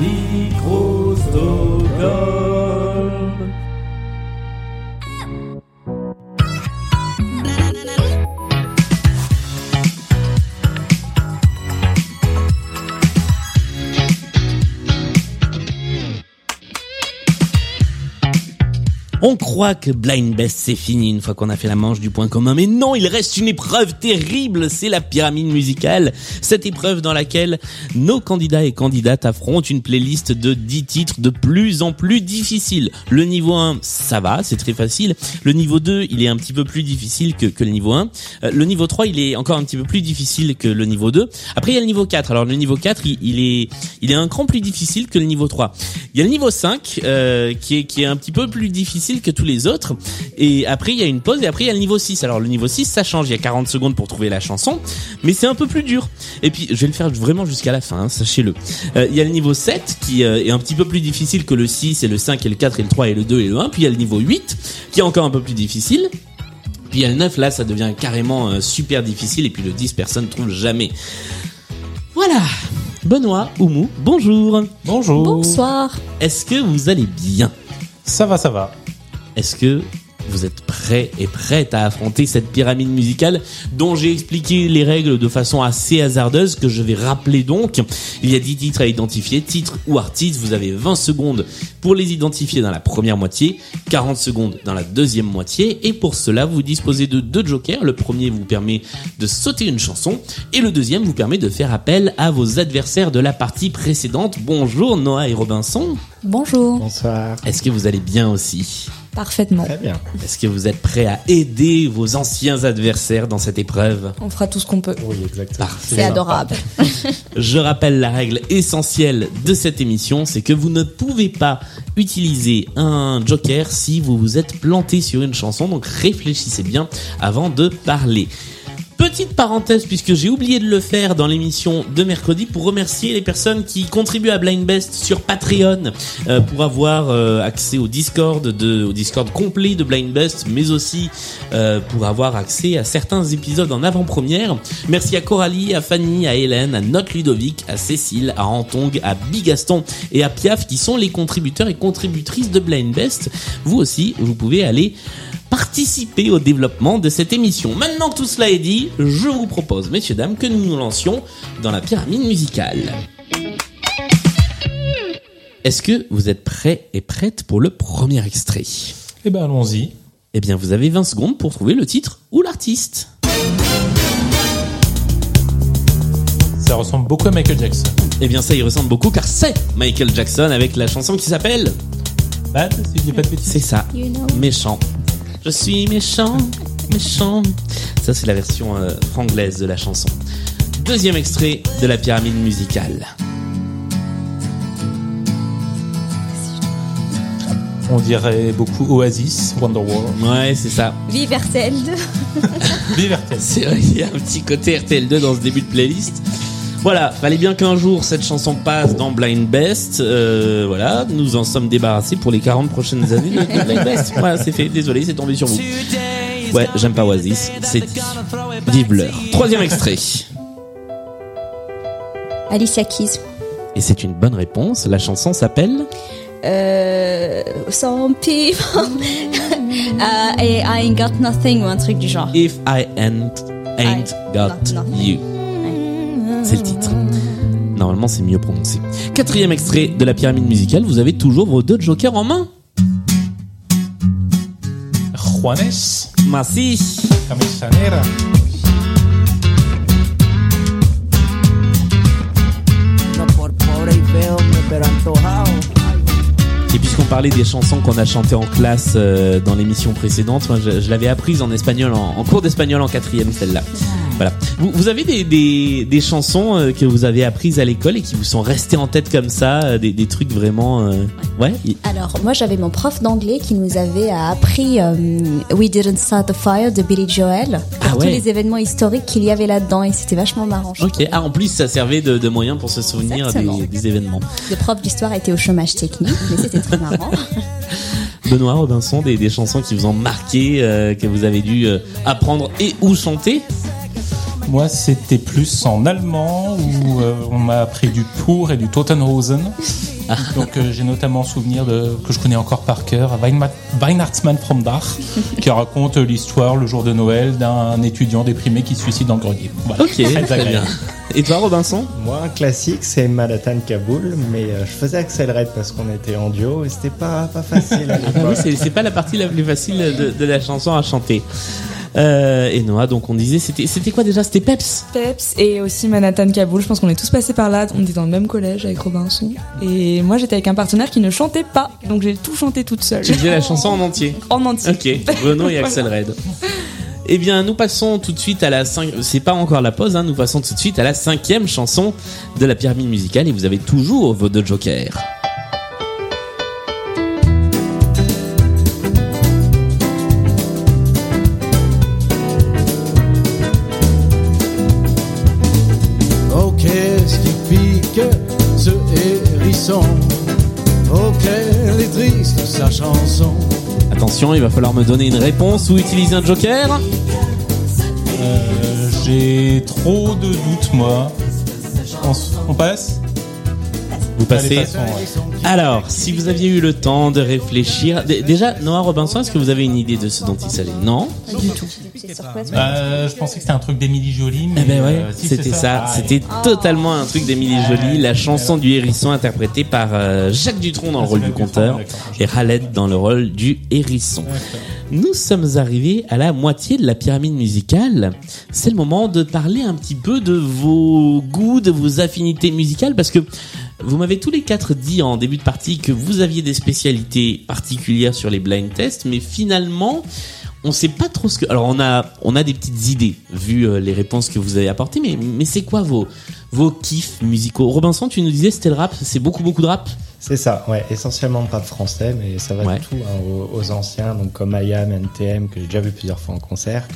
Micro-Stockholm. On croit que Blind Best c'est fini une fois qu'on a fait la manche du point commun, mais non, il reste une épreuve terrible, c'est la pyramide musicale. Cette épreuve dans laquelle nos candidats et candidates affrontent une playlist de 10 titres de plus en plus difficiles. Le niveau 1, ça va, c'est très facile. Le niveau 2, il est un petit peu plus difficile que, le niveau 1. Euh, le niveau 3, il est encore un petit peu plus difficile que le niveau 2. Après, il y a le niveau 4. Alors le niveau 4, il, il est, il est un cran plus difficile que le niveau 3. Il y a le niveau 5, euh, qui est, qui est un petit peu plus difficile que tous les autres. Et après, il y a une pause et après, il y a le niveau 6. Alors, le niveau 6, ça change. Il y a 40 secondes pour trouver la chanson, mais c'est un peu plus dur. Et puis, je vais le faire vraiment jusqu'à la fin, hein, sachez-le. Euh, il y a le niveau 7 qui euh, est un petit peu plus difficile que le 6 et le 5 et le 4 et le 3 et le 2 et le 1. Puis, il y a le niveau 8 qui est encore un peu plus difficile. Puis il y a le 9, là, ça devient carrément euh, super difficile. Et puis le 10, personne ne trouve jamais. Voilà. Benoît, Oumou, bonjour. Bonjour. Bonsoir. Est-ce que vous allez bien? Ça va, ça va. Est-ce que vous êtes prêts et prêtes à affronter cette pyramide musicale dont j'ai expliqué les règles de façon assez hasardeuse que je vais rappeler donc? Il y a 10 titres à identifier, titres ou artistes. Vous avez 20 secondes pour les identifier dans la première moitié, 40 secondes dans la deuxième moitié et pour cela vous disposez de deux jokers. Le premier vous permet de sauter une chanson et le deuxième vous permet de faire appel à vos adversaires de la partie précédente. Bonjour Noah et Robinson. Bonjour. Bonsoir. Est-ce que vous allez bien aussi? Parfaitement. Très bien. est-ce que vous êtes prêt à aider vos anciens adversaires dans cette épreuve? On fera tout ce qu'on peut. Oui, exactement. C'est adorable. Je rappelle la règle essentielle de cette émission, c'est que vous ne pouvez pas utiliser un joker si vous vous êtes planté sur une chanson, donc réfléchissez bien avant de parler. Petite parenthèse, puisque j'ai oublié de le faire dans l'émission de mercredi, pour remercier les personnes qui contribuent à Blind Best sur Patreon, euh, pour avoir euh, accès au Discord, de, au Discord complet de Blind Best, mais aussi euh, pour avoir accès à certains épisodes en avant-première. Merci à Coralie, à Fanny, à Hélène, à Note Ludovic, à Cécile, à Antong, à Bigaston et à Piaf, qui sont les contributeurs et contributrices de Blind Best. Vous aussi, vous pouvez aller participer au développement de cette émission. Maintenant que tout cela est dit, je vous propose, messieurs, dames, que nous nous lancions dans la pyramide musicale. Est-ce que vous êtes prêts et prêtes pour le premier extrait? Eh ben, allons-y. Eh bien, vous avez 20 secondes pour trouver le titre ou l'artiste. Ça ressemble beaucoup à Michael Jackson. Eh bien, ça y ressemble beaucoup car c'est Michael Jackson avec la chanson qui s'appelle... Bad, si je dis pas de bêtises. C'est ça, You know. méchant. Je suis méchant, méchant. Ça, c'est la version euh, franglaise de la chanson. Deuxième extrait de la pyramide musicale. On dirait beaucoup Oasis, Wonderwall. Ouais, c'est ça. Vive RTL2. Vive RTL. C'est vrai, il y a un petit côté RTL2 dans ce début de playlist. Voilà, fallait bien qu'un jour cette chanson passe dans Blind Best. Euh, voilà, nous en sommes débarrassés pour les 40 prochaines années de Blind Best. Voilà, c'est fait. Désolé, c'est tombé sur vous. Ouais, j'aime pas Oasis. C'est dit. Troisième extrait. Alicia Keys. Et c'est une bonne réponse. La chanson s'appelle Euh, some people. Et I ain't got nothing ou un truc du genre. If I Ain't, ain't I- Got. You. C'est le titre. Normalement, c'est mieux prononcé. Quatrième extrait de la pyramide musicale. Vous avez toujours vos deux jokers en main. Juanes, Merci. Camisanera. Et puisqu'on parlait des chansons qu'on a chantées en classe euh, dans l'émission précédente, moi, je, je l'avais apprise en espagnol, en, en cours d'espagnol en quatrième, celle-là. Voilà. Vous, vous avez des, des, des chansons euh, que vous avez apprises à l'école et qui vous sont restées en tête comme ça, euh, des, des trucs vraiment... euh, Ouais Alors, moi, j'avais mon prof d'anglais qui nous avait appris euh, We Didn't Start the Fire de Billy Joel pour Ah ouais. tous les événements historiques qu'il y avait là-dedans et c'était vachement marrant. Ok. Ah, en plus, ça servait de, de moyen pour se souvenir des, des événements. Le prof d'histoire était au chômage technique, mais c'était très marrant. Benoît Robinson, des, des chansons qui vous ont marqué, euh, que vous avez dû apprendre et ou chanter Moi, c'était plus en allemand où euh, on m'a appris du Pour et du Totenhausen. Donc, euh, j'ai notamment souvenir de que je connais encore par cœur, Weihnacht- Weihnachtsmann from Dach, qui raconte l'histoire le jour de Noël d'un étudiant déprimé qui se suicide dans le grenier. Voilà. Ok, très bien. agréable. Et toi, Robinson? Moi, un classique, c'est Manhattan Kaboul, mais euh, je faisais Axel Red parce qu'on était en duo et c'était pas, pas facile à Ah oui, l'époque. c'est c'est pas la partie la plus facile de, de la chanson à chanter. Euh, et Noah, donc on disait, c'était c'était quoi déjà? C'était Peps Peps et aussi Manhattan Kaboul. Je pense qu'on est tous passés par là. On était dans le même collège avec Robinson. Et moi, j'étais avec un partenaire qui ne chantait pas. Donc j'ai tout chanté toute seule. Tu disais la chanson en entier. En entier. Ok, Renaud et Axel Red. Eh bien, nous passons tout de suite à la cinq... C'est pas encore la pause, hein, nous passons tout de suite à la cinquième chanson de la pyramide musicale et vous avez toujours vos deux jokers. Pique ce hérisson qu'elle est triste sa chanson Attention, il va falloir me donner une réponse ou utiliser un joker. Euh, j'ai trop de doutes, moi. On passe Vous passez. Ouais. Alors, si vous aviez eu le temps de réfléchir, déjà, Noah Robinson, est-ce que vous avez une idée de ce dont il s'agit? Non? Du tout. Euh, je pensais que c'était un truc d'Émilie Jolie, mais Eh ben ouais, euh, si, c'était ça. Ah, C'était totalement un truc d'Émilie Jolie, la chanson du hérisson interprétée par euh, Jacques Dutronc dans le Ah, rôle du conteur et Khaled dans le rôle du hérisson. Nous sommes arrivés à la moitié de la pyramide musicale. C'est le moment de parler un petit peu de vos goûts, de vos affinités musicales, parce que vous m'avez tous les quatre dit en début de partie que vous aviez des spécialités particulières sur les blind tests, mais finalement, on sait pas trop ce que. Alors on a on a des petites idées vu euh, les réponses que vous avez apportées, mais mais c'est quoi vos vos kiffs musicaux? Robinson, tu nous disais c'était le rap, c'est beaucoup beaucoup de rap? C'est ça, ouais, essentiellement de rap français, mais ça va Ouais. de tout hein, aux, aux anciens, donc comme IAM, NTM, que j'ai déjà vu plusieurs fois en concert,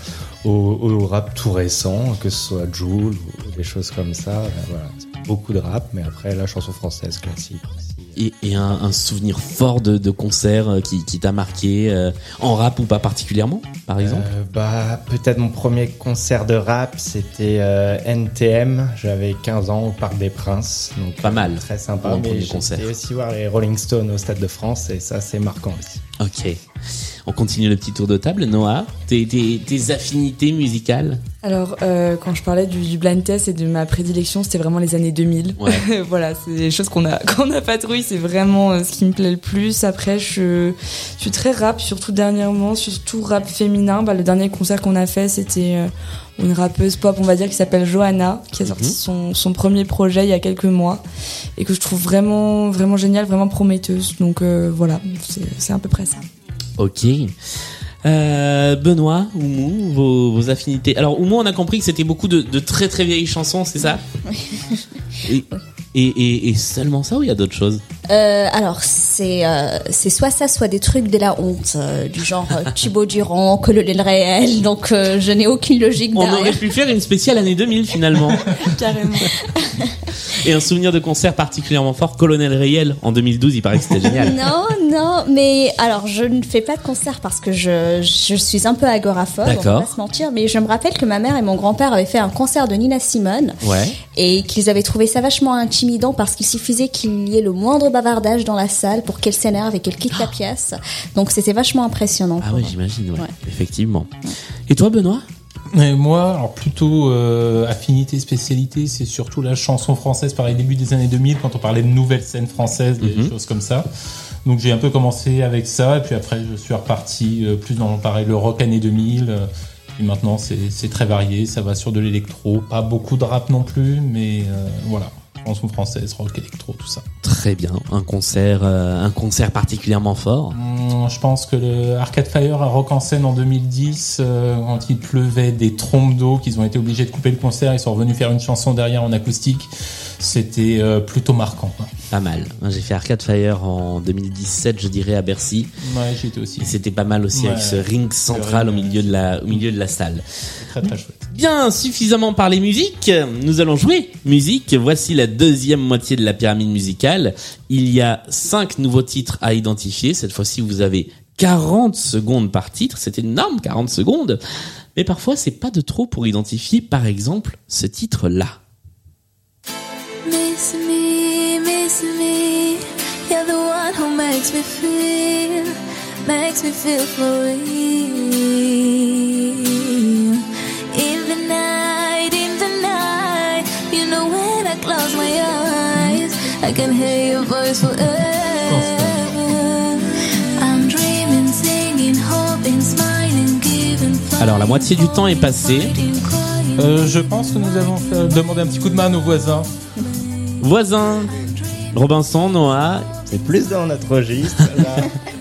au, au rap tout récent, que ce soit Joule ou des choses comme ça. ben voilà, beaucoup de rap, mais après la chanson française classique aussi. Et, et un, un souvenir fort de, de concert euh, qui, qui t'a marqué euh, en rap ou pas particulièrement, par exemple. Euh, bah, peut-être mon premier concert de rap, c'était euh, NTM. J'avais 15 ans au Parc des Princes. Donc, Pas mal Très sympa. pour un mais premier j'ai concert. été aussi voir les Rolling Stones au Stade de France et ça, c'est marquant aussi. Ok. On continue le petit tour de table. Noah, tes, tes, tes affinités musicales Alors, euh, quand je parlais du, du blind test et de ma prédilection, c'était vraiment les années 2000. Ouais. voilà, c'est des choses qu'on a qu'on a c'est vraiment euh, ce qui me plaît le plus. Après, je, je suis très rap, surtout dernièrement, surtout rap féminin. Bah, le dernier concert qu'on a fait, c'était euh, une rappeuse pop, on va dire, qui s'appelle Johanna, qui a sorti Mhm. son, son premier projet il y a quelques mois et que je trouve vraiment vraiment génial, vraiment prometteuse. Donc euh, voilà, c'est à peu près ça. Ok. Euh, Benoît, Oumou, vos, vos affinités. Alors Oumou, on a compris que c'était beaucoup de, de très très vieilles chansons, c'est ça? Et, et, et, et seulement ça ou il y a d'autres choses? Euh, alors, c'est euh, c'est soit ça, soit des trucs de la honte, du genre Thibaut Durand, Colonel Réel, donc je n'ai aucune logique On aurait pu faire une spéciale année 2000 finalement. Carrément. Et un souvenir de concert particulièrement fort, Colonel Réel en 2012, il paraît que c'était génial. Non, non, mais alors je ne fais pas de concert parce que je, je suis un peu agoraphobe, on va pas se mentir, mais je me rappelle que ma mère et mon grand-père avaient fait un concert de Nina Simone Ouais. et qu'ils avaient trouvé ça vachement intimidant parce qu'il suffisait qu'il y ait le moindre bavardage dans la salle pour qu'elle s'énerve et qu'elle quitte la pièce. Donc c'était vachement impressionnant. Ah oui, j'imagine, ouais. Ouais. Effectivement. Et toi, Benoît? Et moi, alors plutôt euh, affinité, spécialité, c'est surtout la chanson française par les débuts des années 2000, quand on parlait de nouvelles scènes françaises, des Mhm. choses comme ça. Donc j'ai un peu commencé avec ça, et puis après je suis reparti euh, plus dans pareil, le rock années 2000. euh, et maintenant c'est c'est très varié, ça va sur de l'électro, pas beaucoup de rap non plus, mais euh, voilà, chanson française, rock, électro, tout ça. Très bien. Un concert, euh, un concert particulièrement fort. Hum, Je pense que le Arcade Fire à Rock en scène en 2010, euh, quand il pleuvait des trompes d'eau, qu'ils ont été obligés de couper le concert, ils sont revenus faire une chanson derrière en acoustique. C'était euh, plutôt marquant. quoi. Pas mal. J'ai fait Arcade Fire en 2017, je dirais, à Bercy. Ouais, j'y étais aussi. Et c'était pas mal aussi Ouais. avec ce ring central au milieu de la, au milieu de la salle. Très très chouette. Bien, suffisamment parlé musique. Nous allons jouer musique. Voici la deuxième moitié de la pyramide musicale. Il y a cinq nouveaux titres à identifier. Cette fois-ci, vous avez 40 secondes par titre. C'est énorme, 40 secondes. Mais parfois, c'est pas de trop pour identifier, par exemple, ce titre-là. Miss me, miss me. You're the one who makes me feel, makes me feel for real. When I close my eyes, I can hear your voice forever. I'm dreaming, singing, hoping, smiling, giving. Alors, la moitié du temps est passé. fighting, crying. Euh, je pense que nous avons fait- demandé un petit coup de main à nos voisins. Voisin, Robinson, Noah, C'est plus dans notre registre. là.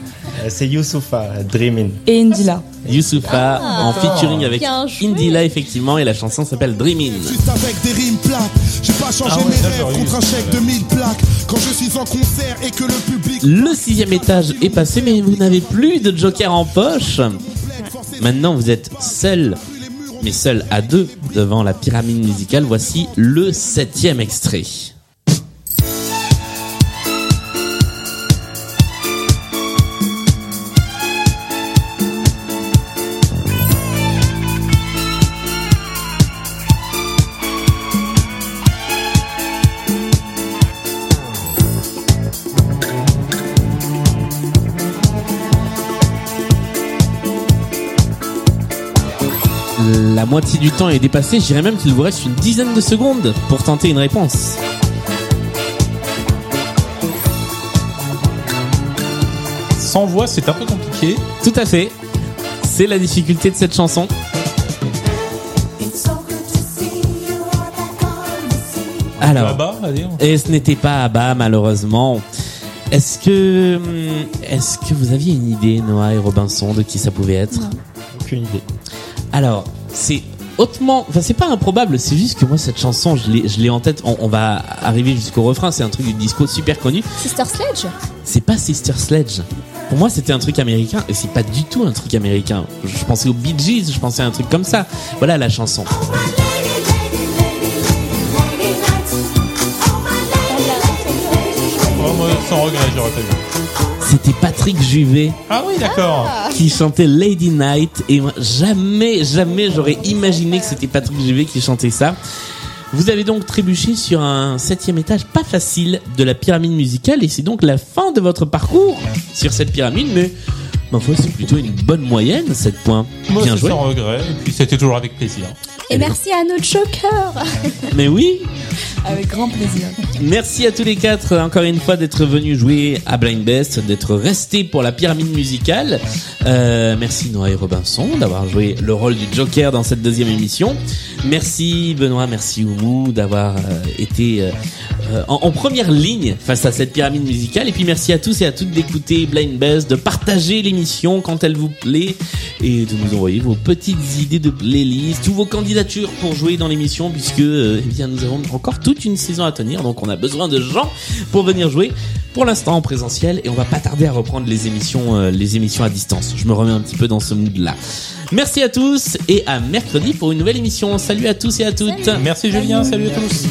Euh, C'est Youssoufa, Dreamin'. Et Indila. Youssoufa en featuring avec. Indila effectivement et la chanson s'appelle Dreamin'. Juste avec des rimes plates. J'ai pas changé Ah ouais, mes ça, rêves j'aurais eu. contre un chèque de 1000 plaques. Quand je suis en concert et que le public Le sixième étage est passé mais vous n'avez plus de joker en poche. Maintenant vous êtes seul, mais seul à deux devant la pyramide musicale. Voici le septième extrait. Moitié du temps est dépassée, je dirais même qu'il vous reste une dizaine de secondes pour tenter une réponse. Sans voix, c'est un peu compliqué. Tout à fait. C'est la difficulté de cette chanson. Alors, et ce n'était pas Abba malheureusement. Est-ce que, hum, est-ce que vous aviez une idée, Noah et Robinson, de qui ça pouvait être? Aucune idée. Alors, c'est hautement, enfin c'est pas improbable, c'est juste que moi cette chanson, je l'ai, je l'ai en tête. On, on va arriver jusqu'au refrain. C'est un truc du disco super connu. Sister Sledge C'est pas Sister Sledge. Pour moi, c'était un truc américain et c'est pas du tout un truc américain. Je pensais aux Bee Gees, je pensais à un truc comme ça. Voilà la chanson. Oh, moi, sans regret, j'aurais pas vu. C'était Patrick Juvet Ah oui, d'accord. qui chantait Lady Night et moi jamais, jamais j'aurais imaginé que c'était Patrick Juvet qui chantait ça. Vous avez donc trébuché sur un septième étage pas facile de la pyramide musicale et c'est donc la fin de votre parcours sur cette pyramide, mais ma foi c'est plutôt une bonne moyenne, 7 points. Moi, Bien joué. sans regret. Et puis, c'était toujours avec plaisir. Et merci à nos jokers Mais oui, Avec grand plaisir. Merci à tous les quatre, encore une fois, d'être venus jouer à Blind Best, d'être restés pour la pyramide musicale. Euh, merci Noah et Robinson d'avoir joué le rôle du Joker dans cette deuxième émission. Merci Benoît, merci Oumou d'avoir euh, été euh, euh, en, en première ligne face à cette pyramide musicale. Et puis merci à tous et à toutes d'écouter Blind Best, de partager l'émission quand elle vous plaît et de nous envoyer vos petites idées de playlist ou vos candidatures pour jouer dans l'émission puisque euh, eh bien nous avons encore toute une saison à tenir donc on a besoin de gens pour venir jouer pour l'instant en présentiel et on va pas tarder à reprendre les émissions euh, les émissions à distance. Je me remets un petit peu dans ce mood là. Merci à tous et à mercredi pour une nouvelle émission. Salut à tous et à toutes. Merci Julien, salut à tous.